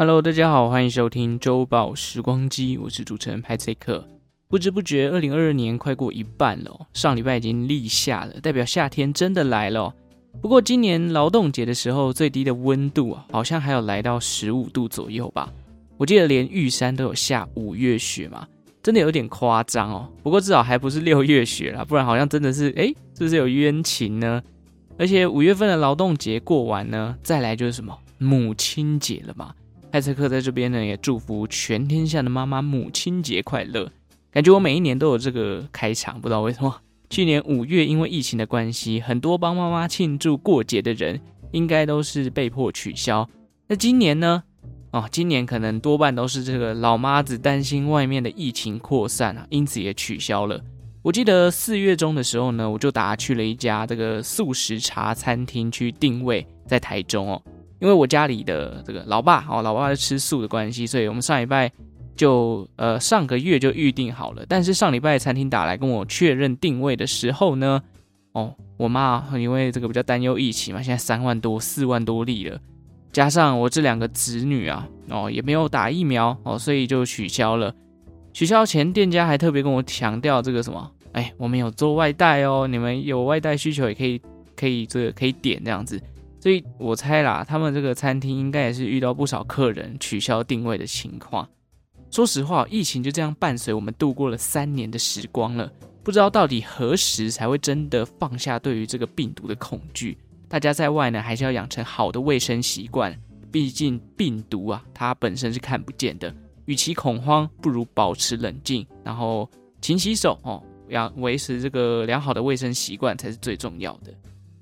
Hello，大家好，欢迎收听周报时光机，我是主持人派翠克。不知不觉，二零二二年快过一半了，上礼拜已经立夏了，代表夏天真的来了。不过今年劳动节的时候，最低的温度啊，好像还有来到十五度左右吧。我记得连玉山都有下五月雪嘛，真的有点夸张哦。不过至少还不是六月雪啦，不然好像真的是哎，是不是有冤情呢？而且五月份的劳动节过完呢，再来就是什么母亲节了嘛。派翠克在这边呢，也祝福全天下的妈妈母亲节快乐。感觉我每一年都有这个开场，不知道为什么。去年五月因为疫情的关系，很多帮妈妈庆祝过节的人，应该都是被迫取消。那今年呢？哦，今年可能多半都是这个老妈子担心外面的疫情扩散啊，因此也取消了。我记得四月中的时候呢，我就打去了一家这个素食茶餐厅去定位，在台中哦。因为我家里的这个老爸哦，老爸是吃素的关系，所以我们上礼拜就呃上个月就预定好了。但是上礼拜餐厅打来跟我确认定位的时候呢，哦，我妈因为这个比较担忧疫情嘛，现在三万多、四万多例了，加上我这两个子女啊，哦也没有打疫苗哦，所以就取消了。取消前店家还特别跟我强调这个什么，哎，我们有做外带哦，你们有外带需求也可以可以这个可以点这样子。所以我猜啦，他们这个餐厅应该也是遇到不少客人取消订位的情况。说实话，疫情就这样伴随我们度过了三年的时光了，不知道到底何时才会真的放下对于这个病毒的恐惧。大家在外呢，还是要养成好的卫生习惯，毕竟病毒啊，它本身是看不见的。与其恐慌，不如保持冷静，然后勤洗手哦，要维持这个良好的卫生习惯才是最重要的。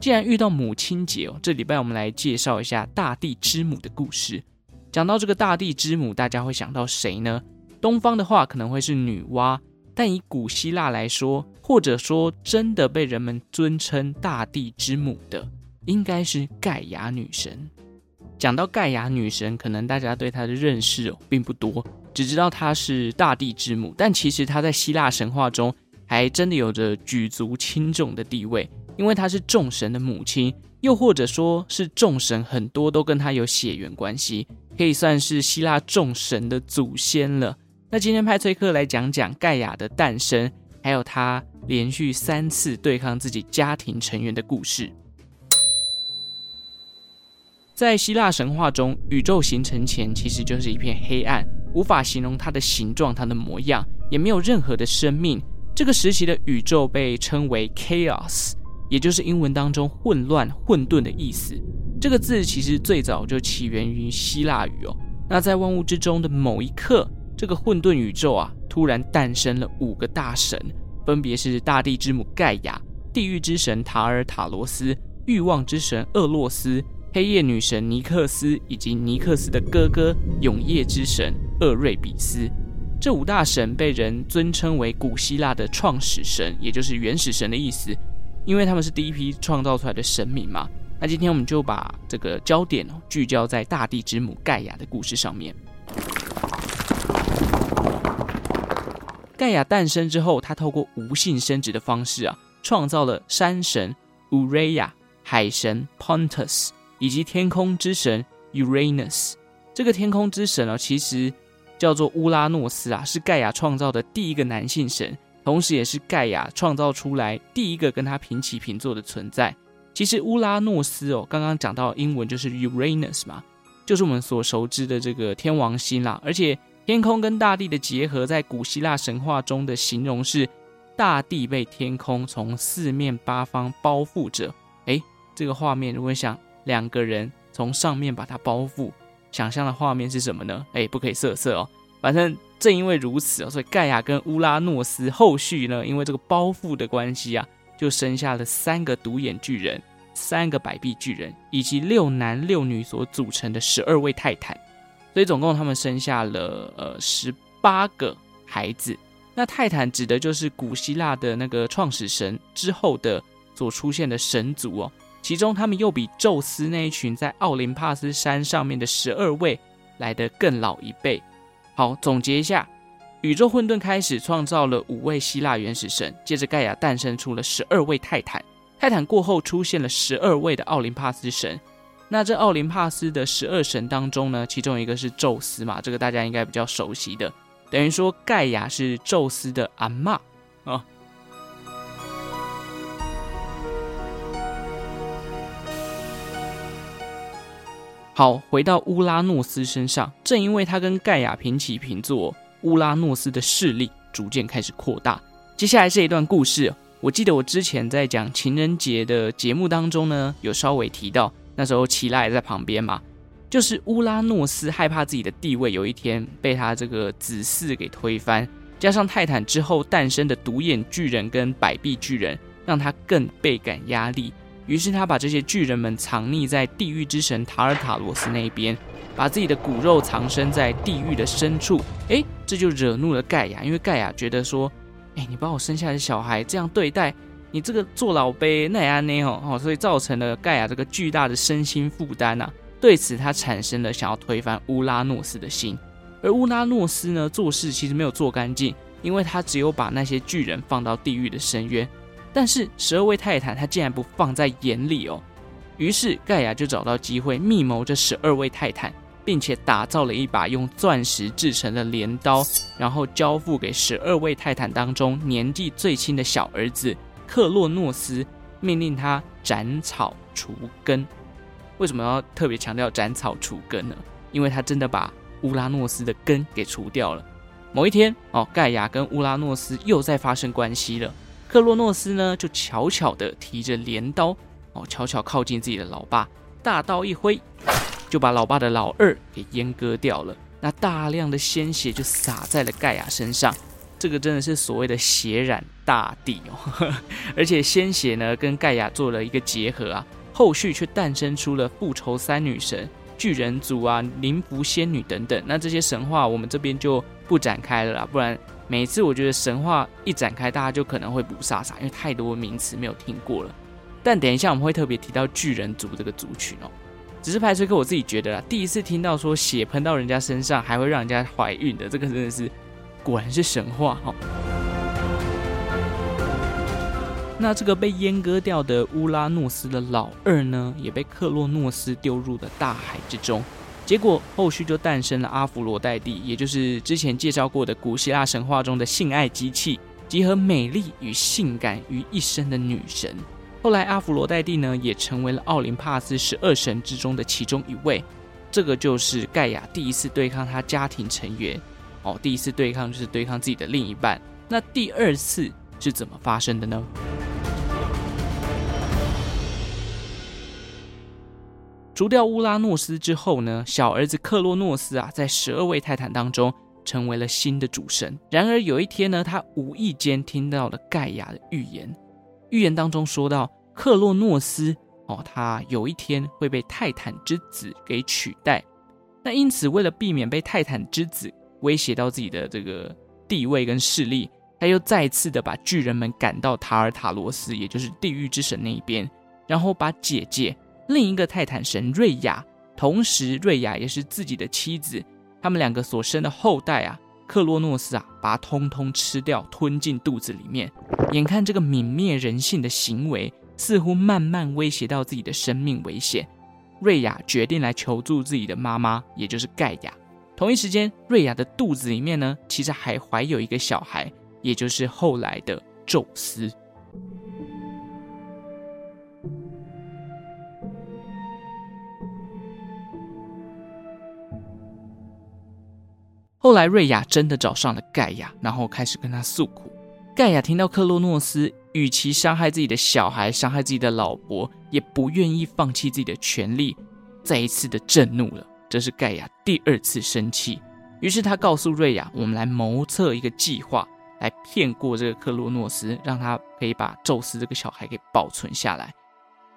既然遇到母亲节哦，这礼拜我们来介绍一下大地之母的故事。讲到这个大地之母，大家会想到谁呢？东方的话可能会是女娲，但以古希腊来说，或者说真的被人们尊称大地之母的，应该是盖亚女神。讲到盖亚女神，可能大家对她的认识哦并不多，只知道她是大地之母，但其实她在希腊神话中还真的有着举足轻重的地位。因为她是众神的母亲，又或者说是众神很多都跟她有血缘关系，可以算是希腊众神的祖先了。那今天派崔克来讲讲盖亚的诞生，还有她连续三次对抗自己家庭成员的故事。在希腊神话中，宇宙形成前其实就是一片黑暗，无法形容它的形状、它的模样，也没有任何的生命。这个时期的宇宙被称为 Chaos。也就是英文当中混乱、混沌的意思。这个字其实最早就起源于希腊语哦。那在万物之中的某一刻，这个混沌宇宙啊，突然诞生了五个大神，分别是大地之母盖亚、地狱之神塔尔塔罗斯、欲望之神厄洛斯、黑夜女神尼克斯，以及尼克斯的哥哥永夜之神厄瑞比斯。这五大神被人尊称为古希腊的创始神，也就是原始神的意思。因为他们是第一批创造出来的神明嘛，那今天我们就把这个焦点聚焦在大地之母盖亚的故事上面。盖亚诞生之后，他透过无性生殖的方式啊，创造了山神乌瑞亚、海神 Pontus 以及天空之神 Uranus。这个天空之神啊，其实叫做乌拉诺斯啊，是盖亚创造的第一个男性神。同时，也是盖亚创造出来第一个跟他平起平坐的存在。其实乌拉诺斯哦，刚刚讲到英文就是 Uranus 嘛，就是我们所熟知的这个天王星啦。而且天空跟大地的结合，在古希腊神话中的形容是大地被天空从四面八方包覆着。诶，这个画面如果想两个人从上面把它包覆，想象的画面是什么呢？诶，不可以色色哦，反正。正因为如此，所以盖亚跟乌拉诺斯后续呢，因为这个包袱的关系啊，就生下了三个独眼巨人、三个百臂巨人，以及六男六女所组成的十二位泰坦。所以总共他们生下了呃十八个孩子。那泰坦指的就是古希腊的那个创始神之后的所出现的神族哦。其中他们又比宙斯那一群在奥林帕斯山上面的十二位来得更老一辈。好，总结一下，宇宙混沌开始创造了五位希腊原始神，接着盖亚诞生出了十二位泰坦，泰坦过后出现了十二位的奥林帕斯神，那这奥林帕斯的十二神当中呢，其中一个是宙斯嘛，这个大家应该比较熟悉的，等于说盖亚是宙斯的阿妈啊。好，回到乌拉诺斯身上，正因为他跟盖亚平起平坐，乌拉诺斯的势力逐渐开始扩大。接下来这一段故事，我记得我之前在讲情人节的节目当中呢，有稍微提到，那时候奇拉也在旁边嘛，就是乌拉诺斯害怕自己的地位有一天被他这个子嗣给推翻，加上泰坦之后诞生的独眼巨人跟百臂巨人，让他更倍感压力。于是他把这些巨人们藏匿在地狱之神塔尔塔罗斯那边，把自己的骨肉藏身在地狱的深处。诶，这就惹怒了盖亚，因为盖亚觉得说，诶，你把我生下来的小孩这样对待，你这个做老辈奈安内吼哦，所以造成了盖亚这个巨大的身心负担呐。对此，他产生了想要推翻乌拉诺斯的心。而乌拉诺斯呢，做事其实没有做干净，因为他只有把那些巨人放到地狱的深渊。但是十二位泰坦他竟然不放在眼里哦，于是盖亚就找到机会密谋这十二位泰坦，并且打造了一把用钻石制成的镰刀，然后交付给十二位泰坦当中年纪最轻的小儿子克洛诺斯，命令他斩草除根。为什么要特别强调斩草除根呢？因为他真的把乌拉诺斯的根给除掉了。某一天哦，盖亚跟乌拉诺斯又在发生关系了。克洛诺斯呢，就悄悄地提着镰刀，哦，悄悄靠近自己的老爸，大刀一挥，就把老爸的老二给阉割掉了。那大量的鲜血就洒在了盖亚身上，这个真的是所谓的血染大地哦。而且鲜血呢，跟盖亚做了一个结合啊，后续却诞生出了复仇三女神、巨人族啊、灵符仙女等等。那这些神话我们这边就不展开了啦，不然。每次我觉得神话一展开，大家就可能会不傻傻，因为太多名词没有听过了。但等一下我们会特别提到巨人族这个族群哦。只是派崔克我自己觉得啦，第一次听到说血喷到人家身上还会让人家怀孕的，这个真的是果然是神话哈。那这个被阉割掉的乌拉诺斯的老二呢，也被克洛诺斯丢入了大海之中。结果后续就诞生了阿芙罗黛蒂，也就是之前介绍过的古希腊神话中的性爱机器，集合美丽与性感于一身的女神。后来阿芙罗黛蒂呢，也成为了奥林帕斯十二神之中的其中一位。这个就是盖亚第一次对抗他家庭成员，哦，第一次对抗就是对抗自己的另一半。那第二次是怎么发生的呢？除掉乌拉诺斯之后呢，小儿子克洛诺斯啊，在十二位泰坦当中成为了新的主神。然而有一天呢，他无意间听到了盖亚的预言，预言当中说到克洛诺斯哦，他有一天会被泰坦之子给取代。那因此，为了避免被泰坦之子威胁到自己的这个地位跟势力，他又再次的把巨人们赶到塔尔塔罗斯，也就是地狱之神那一边，然后把姐姐。另一个泰坦神瑞亚，同时瑞亚也是自己的妻子，他们两个所生的后代啊，克洛诺斯啊，把它通通吃掉，吞进肚子里面。眼看这个泯灭人性的行为，似乎慢慢威胁到自己的生命危险，瑞亚决定来求助自己的妈妈，也就是盖亚。同一时间，瑞亚的肚子里面呢，其实还怀有一个小孩，也就是后来的宙斯。后来瑞亚真的找上了盖亚，然后开始跟他诉苦。盖亚听到克洛诺斯与其伤害自己的小孩，伤害自己的老婆，也不愿意放弃自己的权利，再一次的震怒了。这是盖亚第二次生气，于是他告诉瑞亚：“我们来谋策一个计划，来骗过这个克洛诺斯，让他可以把宙斯这个小孩给保存下来。”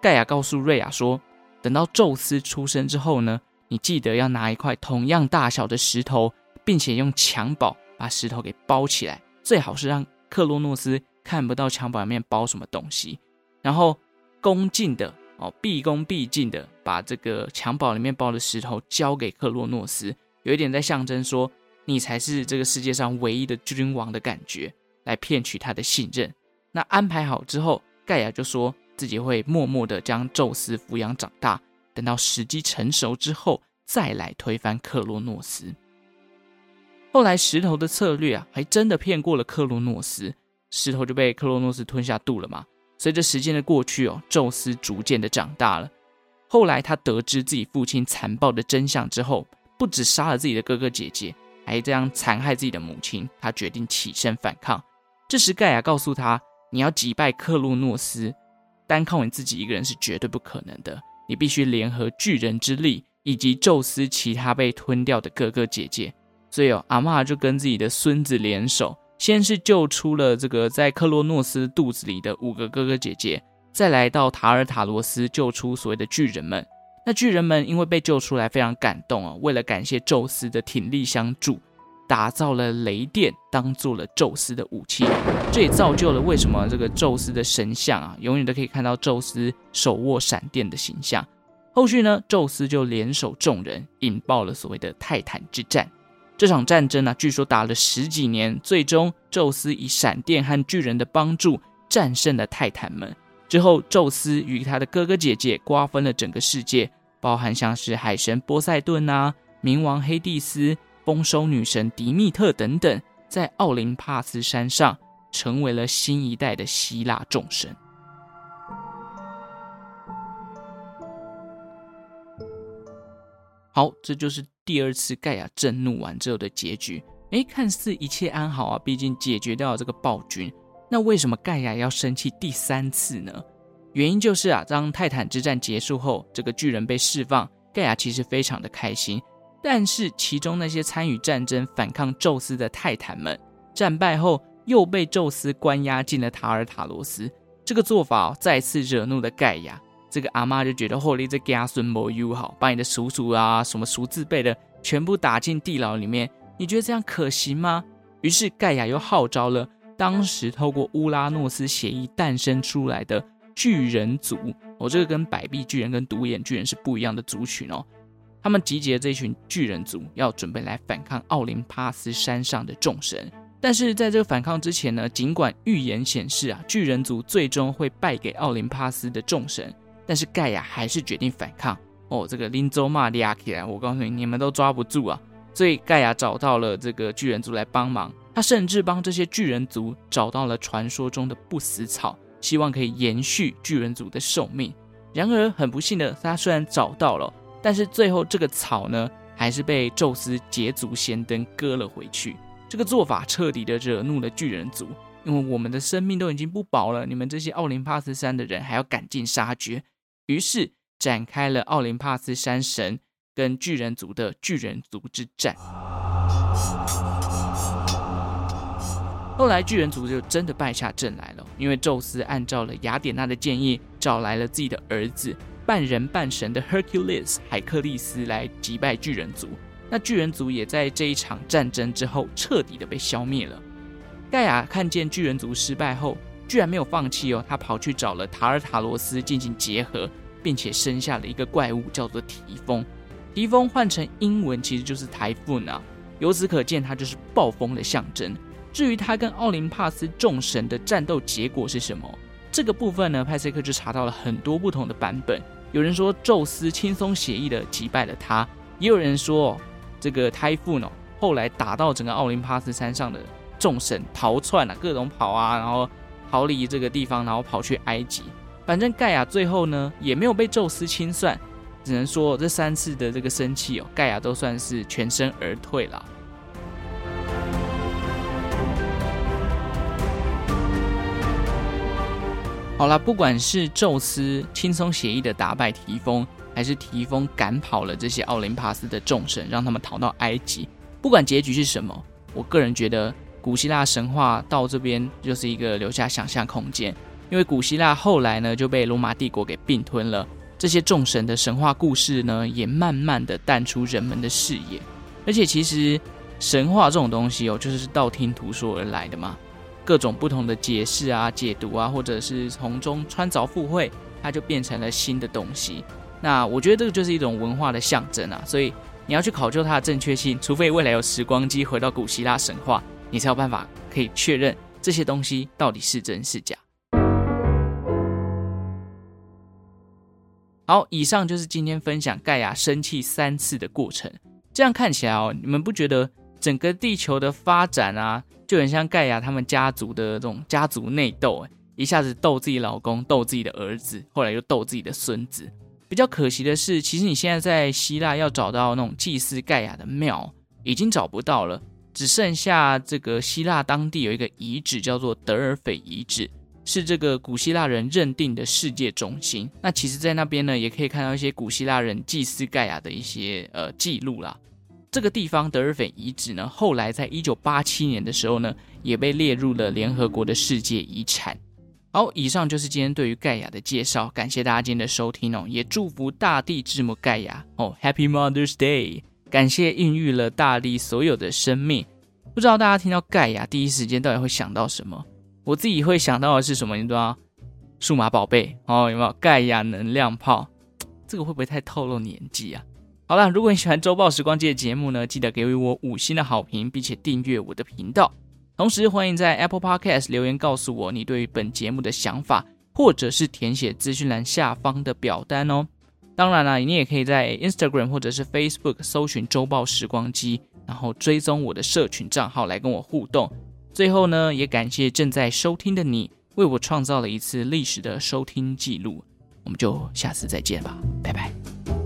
盖亚告诉瑞亚说：“等到宙斯出生之后呢，你记得要拿一块同样大小的石头。”并且用襁褓把石头给包起来，最好是让克洛诺斯看不到襁褓里面包什么东西，然后恭敬的哦，毕恭毕敬的把这个襁褓里面包的石头交给克洛诺斯，有一点在象征说你才是这个世界上唯一的君王的感觉，来骗取他的信任。那安排好之后，盖亚就说自己会默默的将宙斯抚养长大。等到时机成熟之后再来推翻克洛诺斯。后来石头的策略啊，还真的骗过了克洛诺斯，石头就被克洛诺斯吞下肚了嘛。随着时间的过去哦，宙斯逐渐的长大了。后来他得知自己父亲残暴的真相之后，不止杀了自己的哥哥姐姐，还这样残害自己的母亲。他决定起身反抗。这时盖亚告诉他：“你要击败克洛诺斯，单靠你自己一个人是绝对不可能的。你必须联合巨人之力，以及宙斯其他被吞掉的哥哥姐姐。”所以哦，阿嬷就跟自己的孙子联手，先是救出了这个在克洛诺斯肚子里的五个哥哥姐姐，再来到塔尔塔罗斯救出所谓的巨人们。那巨人们因为被救出来，非常感动啊，为了感谢宙斯的挺力相助，打造了雷电当做了宙斯的武器。这也造就了为什么这个宙斯的神像啊，永远都可以看到宙斯手握闪电的形象。后续呢，宙斯就联手众人，引爆了所谓的泰坦之战。这场战争呢、据说打了十几年，最终宙斯以闪电和巨人的帮助战胜了泰坦们。之后，宙斯与他的哥哥姐姐瓜分了整个世界，包含像是海神波塞顿啊、冥王黑帝斯、丰收女神迪密特等等，在奥林帕斯山上成为了新一代的希腊众神。好，这就是。第二次盖亚震怒完之后的结局，诶，看似一切安好啊，毕竟解决掉了这个暴君。那为什么盖亚要生气第三次呢？原因就是啊，当泰坦之战结束后，这个巨人被释放，盖亚其实非常的开心。但是其中那些参与战争反抗宙斯的泰坦们，战败后又被宙斯关押进了塔尔塔罗斯。这个做法，再次惹怒了盖亚。这个阿妈就觉得后力这家孙不友好，把你的叔叔啊、什么叔字辈的全部打进地牢里面，你觉得这样可行吗？于是盖亚又号召了当时透过乌拉诺斯协议诞生出来的巨人族，哦，这个跟百臂巨人跟独眼巨人是不一样的族群哦。他们集结了这群巨人族，要准备来反抗奥林帕斯山上的众神。但是在这个反抗之前呢，尽管预言显示啊，巨人族最终会败给奥林帕斯的众神。但是盖亚还是决定反抗哦，这个林州马利亚起来，我告诉你，你们都抓不住啊！所以盖亚找到了这个巨人族来帮忙，他甚至帮这些巨人族找到了传说中的不死草，希望可以延续巨人族的寿命。然而很不幸的，他虽然找到了，但是最后这个草呢，还是被宙斯捷足先登割了回去。这个做法彻底的惹怒了巨人族，因为我们的生命都已经不保了，你们这些奥林帕斯山的人还要赶尽杀绝。于是展开了奥林帕斯山神跟巨人族的巨人族之战。后来巨人族就真的败下阵来了，因为宙斯按照了雅典娜的建议，找来了自己的儿子半人半神的 Hercules 海克利斯来击败巨人族。那巨人族也在这一场战争之后彻底的被消灭了。盖亚看见巨人族失败后，居然没有放弃哦，他跑去找了塔尔塔罗斯进行结合，并且生下了一个怪物，叫做提丰。提丰换成英文其实就是 Typhoon，由此可见，它就是暴风的象征。至于他跟奥林帕斯众神的战斗结果是什么，这个部分呢，派翠克就查到了很多不同的版本。有人说宙斯轻松写意的击败了他，也有人说这个 Typhoon 哦，后来打到整个奥林帕斯山上的众神逃窜啊，各种跑啊，然后。逃离这个地方，然后跑去埃及。反正盖亚最后呢，也没有被宙斯清算，只能说这三次的这个生气哦，盖亚都算是全身而退了。好了，不管是宙斯轻松写意的打败提丰，还是提丰赶跑了这些奥林帕斯的众神，让他们逃到埃及，不管结局是什么，我个人觉得。古希腊神话到这边就是一个留下想象空间，因为古希腊后来呢就被罗马帝国给并吞了，这些众神的神话故事呢也慢慢的淡出人们的视野。而且其实神话这种东西哦，就是道听途说而来的嘛，各种不同的解释啊、解读啊，或者是从中穿凿附会，它就变成了新的东西。那我觉得这个就是一种文化的象征啊，所以你要去考究它的正确性，除非未来有时光机回到古希腊神话。你才有办法可以确认这些东西到底是真是假。好，以上就是今天分享盖亚生气三次的过程。这样看起来哦，你们不觉得整个地球的发展啊，就很像盖亚他们家族的这种家族内斗？一下子斗自己老公，斗自己的儿子，后来又斗自己的孙子。比较可惜的是，其实你现在在希腊要找到那种祭祀盖亚的庙，已经找不到了，只剩下这个希腊当地有一个遗址，叫做德尔斐遗址。是这个古希腊人认定的世界中心。那其实，在那边呢，也可以看到一些古希腊人祭祀盖亚的一些呃记录啦。这个地方德尔斐遗址呢，后来在一九八七年的时候呢，也被列入了联合国的世界遗产。好，以上就是今天对于盖亚的介绍，感谢大家今天的收听哦，也祝福大地之母盖亚哦，Happy Mother's Day！感谢孕育了大地所有的生命。不知道大家听到盖亚第一时间到底会想到什么？我自己会想到的是什么？你知道吗？数码宝贝哦，有没有盖亚能量炮？这个会不会太透露年纪啊？好了，如果你喜欢周报时光机的节目呢，记得给予我五星的好评，并且订阅我的频道。同时，欢迎在 Apple Podcast 留言告诉我你对于本节目的想法，或者是填写资讯栏下方的表单哦。当然了，你也可以在 Instagram 或者是 Facebook 搜寻周报时光机，然后追踪我的社群账号来跟我互动。最后呢，也感谢正在收听的你，为我创造了一次历史的收听记录。我们就下次再见吧，拜拜。